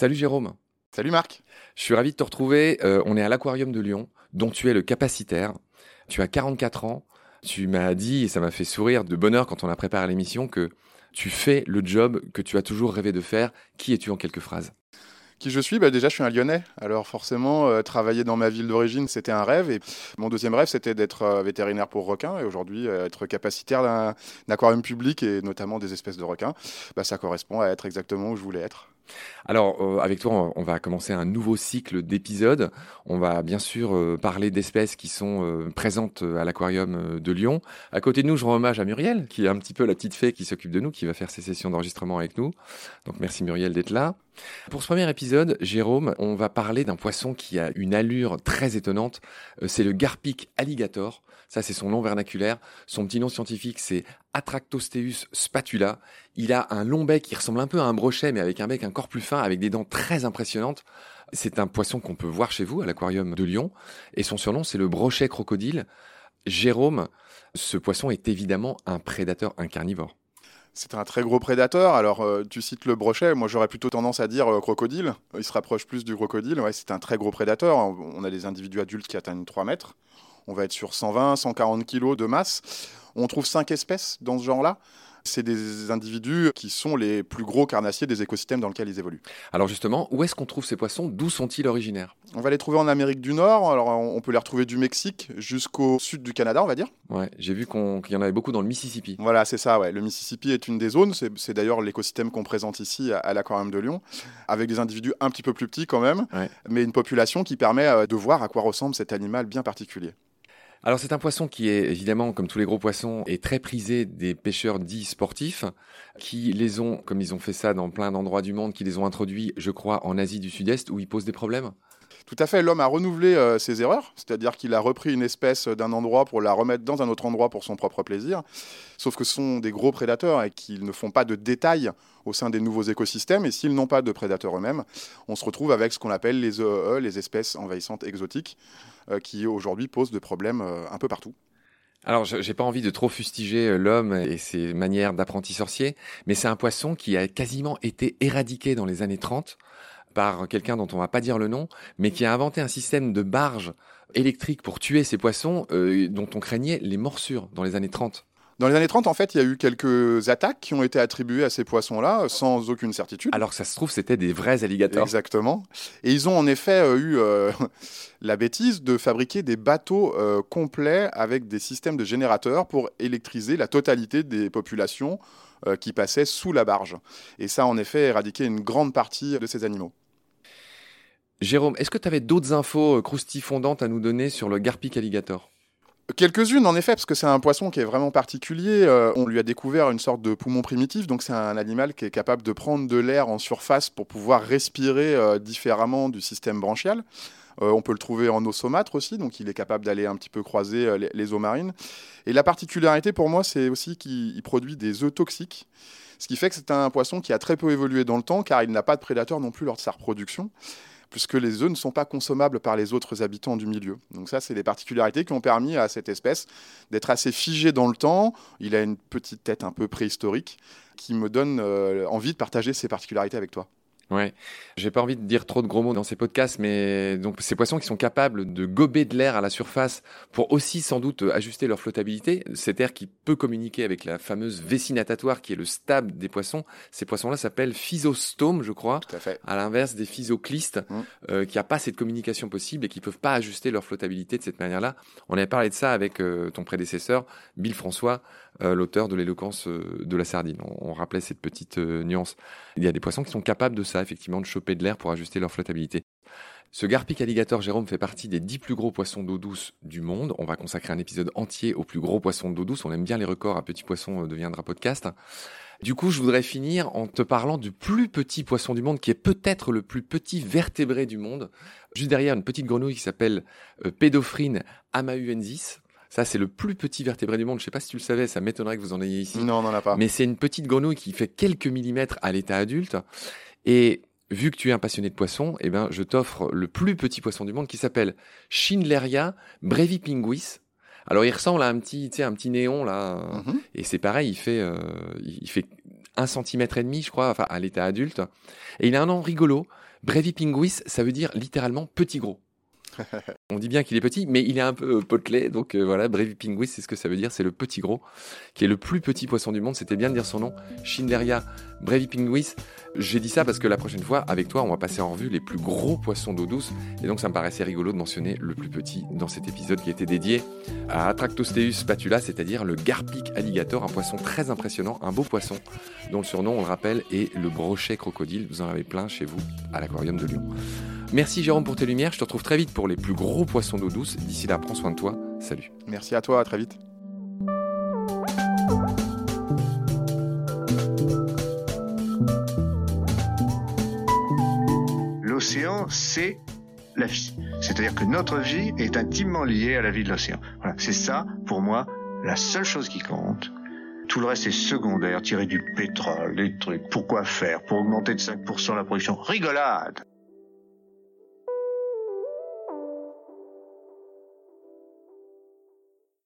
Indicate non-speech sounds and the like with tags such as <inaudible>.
Salut Jérôme. Salut Marc. Je suis ravi de te retrouver. Euh, on est à l'aquarium de Lyon, dont tu es le capacitaire. Tu as 44 ans. Tu m'as dit, et ça m'a fait sourire de bonheur quand on a préparé l'émission, que tu fais le job que tu as toujours rêvé de faire. Qui es-tu en quelques phrases? Qui je suis bah Déjà, je suis un Lyonnais. Alors forcément, euh, travailler dans ma ville d'origine, c'était un rêve. Et mon deuxième rêve, c'était d'être euh, vétérinaire pour requins. Et aujourd'hui, euh, être capacitaire d'un aquarium public et notamment des espèces de requins, bah, ça correspond à être exactement où je voulais être. Alors, avec toi, on va commencer un nouveau cycle d'épisodes. On va bien sûr parler d'espèces qui sont présentes à l'aquarium de Lyon. À côté de nous, je rends hommage à Muriel, qui est un petit peu la petite fée qui s'occupe de nous, qui va faire ses sessions d'enregistrement avec nous. Donc, merci Muriel d'être là. Pour ce premier épisode, Jérôme, on va parler d'un poisson qui a une allure très étonnante. C'est le Garpic alligator. Ça, c'est son nom vernaculaire. Son petit nom scientifique, c'est Atractosteus spatula. Il a un long bec qui ressemble un peu à un brochet, mais avec un bec encore plus fin, avec des dents très impressionnantes. C'est un poisson qu'on peut voir chez vous à l'aquarium de Lyon. Et son surnom, c'est le brochet crocodile. Jérôme, ce poisson est évidemment un prédateur, un carnivore. C'est un très gros prédateur. Alors, euh, tu cites le brochet. Moi, j'aurais plutôt tendance à dire euh, crocodile. Il se rapproche plus du crocodile. Ouais, c'est un très gros prédateur. On a des individus adultes qui atteignent 3 mètres. On va être sur 120, 140 kilos de masse. On trouve cinq espèces dans ce genre-là. C'est des individus qui sont les plus gros carnassiers des écosystèmes dans lesquels ils évoluent. Alors justement, où est-ce qu'on trouve ces poissons? D'où sont-ils originaires? On va les trouver en Amérique du Nord. Alors on peut les retrouver du Mexique jusqu'au sud du Canada, on va dire. Ouais, j'ai vu qu'il y en avait beaucoup dans le Mississippi. Voilà, c'est ça. Ouais. Le Mississippi est une des zones. C'est d'ailleurs l'écosystème qu'on présente ici à, l'aquarium de Lyon, avec des individus un petit peu plus petits quand même, mais une population qui permet euh, de voir à quoi ressemble cet animal bien particulier. Alors c'est un poisson qui est évidemment, comme tous les gros poissons, est très prisé des pêcheurs dits sportifs, qui les ont, comme ils ont fait ça dans plein d'endroits du monde, qui les ont introduits, je crois, en Asie du Sud-Est, où ils posent des problèmes. Tout à fait, l'homme a renouvelé euh, ses erreurs, c'est-à-dire qu'il a repris une espèce d'un endroit pour la remettre dans un autre endroit pour son propre plaisir. Sauf que ce sont des gros prédateurs et qu'ils ne font pas de détails au sein des nouveaux écosystèmes. Et s'ils n'ont pas de prédateurs eux-mêmes, on se retrouve avec ce qu'on appelle les EEE, e, les espèces envahissantes exotiques, qui aujourd'hui posent des problèmes euh, un peu partout. Alors, j'ai pas envie de trop fustiger euh, l'homme et ses manières d'apprenti sorcier, mais c'est un poisson qui a quasiment été éradiqué dans les années 30 par quelqu'un dont on va pas dire le nom, mais qui a inventé un système de barge électrique pour tuer ces poissons dont on craignait les morsures dans les années 30. Dans les années 30, en fait, il y a eu quelques attaques qui ont été attribuées à ces poissons-là sans aucune certitude. Alors que ça se trouve, c'était des vrais alligators. Exactement. Et ils ont en effet euh, eu euh, <laughs> la bêtise de fabriquer des bateaux euh, complets avec des systèmes de générateurs pour électriser la totalité des populations qui passaient sous la barge. Et ça, en effet, éradiqué une grande partie de ces animaux. Jérôme, est-ce que tu avais d'autres infos croustifondantes à nous donner sur le Garpic alligator? Quelques-unes en effet, parce que c'est un poisson qui est vraiment particulier. Euh, on lui a découvert une sorte de poumon primitif, donc c'est un animal qui est capable de prendre de l'air en surface pour pouvoir respirer euh, différemment du système branchial. Euh, on peut le trouver en eau saumâtre aussi, donc il est capable d'aller un petit peu croiser les, eaux marines. Et la particularité pour moi, c'est aussi qu'il produit des œufs toxiques, ce qui fait que c'est un poisson qui a très peu évolué dans le temps, car il n'a pas de prédateurs non plus lors de sa reproduction puisque les œufs ne sont pas consommables par les autres habitants du milieu. Donc ça, c'est des particularités qui ont permis à cette espèce d'être assez figée dans le temps. Il a une petite tête un peu préhistorique qui me donne euh, envie de partager ces particularités avec toi. Ouais, j'ai pas envie de dire trop de gros mots dans ces podcasts, mais donc ces poissons qui sont capables de gober de l'air à la surface pour aussi sans doute ajuster leur flottabilité, cet air qui peut communiquer avec la fameuse vessie natatoire qui est le stable des poissons. Ces poissons-là s'appellent physostomes, je crois, Tout à, fait. à l'inverse des physoclistes, mmh. euh, qui n'ont pas cette communication possible et qui peuvent pas ajuster leur flottabilité de cette manière-là. On avait parlé de ça avec euh, ton prédécesseur, Bill François, l'auteur de l'éloquence de la sardine. On, rappelait cette petite nuance. Il y a des poissons qui sont capables de ça effectivement, de choper de l'air pour ajuster leur flottabilité. Ce Garpic alligator, Jérôme, fait partie des dix plus gros poissons d'eau douce du monde. On va consacrer un épisode entier aux plus gros poissons d'eau douce. On aime bien les records à Petit Poisson euh, deviendra podcast. Du coup, je voudrais finir en te parlant du plus petit poisson du monde, qui est peut-être le plus petit vertébré du monde. Juste derrière, une petite grenouille qui s'appelle euh, Pedophrine amahuensis. Ça, c'est le plus petit vertébré du monde. Je ne sais pas si tu le savais, ça m'étonnerait que vous en ayez ici. Non, on n'en a pas. Mais c'est une petite grenouille qui fait quelques millimètres à l'état adulte. Et vu que tu es un passionné de poissons, eh ben, je t'offre le plus petit poisson du monde qui s'appelle Schindleria brevipinguis. Alors il ressemble à un petit, tu sais, un petit néon là, Mhm. et c'est pareil, il fait, euh, il fait un centimètre et demi, je crois, enfin à l'état adulte. Et il a un nom rigolo. Brevipinguis, ça veut dire littéralement petit gros. On dit bien qu'il est petit, mais il est un peu euh, potelé, donc euh, voilà, Brevipinguis, c'est ce que ça veut dire, c'est le petit gros, qui est le plus petit poisson du monde. C'était bien de dire son nom, Schindleria Brevipinguis. J'ai dit ça parce que la prochaine fois, avec toi, on va passer en revue les plus gros poissons d'eau douce, et donc ça me paraissait rigolo de mentionner le plus petit dans cet épisode qui était dédié à Atractosteus spatula, c'est-à-dire le garpic alligator, un poisson très impressionnant, un beau poisson, dont le surnom, on le rappelle, est le brochet crocodile. Vous en avez plein chez vous à l'aquarium de Lyon. Merci Jérôme pour tes lumières. Je te retrouve très vite pour les plus gros poissons d'eau douce. D'ici là, prends soin de toi. Salut. Merci à toi, à très vite. L'océan, c'est la vie. C'est-à-dire que notre vie est intimement liée à la vie de l'océan. Voilà, c'est ça, pour moi, la seule chose qui compte. Tout le reste est secondaire, tirer du pétrole, des trucs. Pourquoi faire? Pour augmenter de 5% la production Rigolade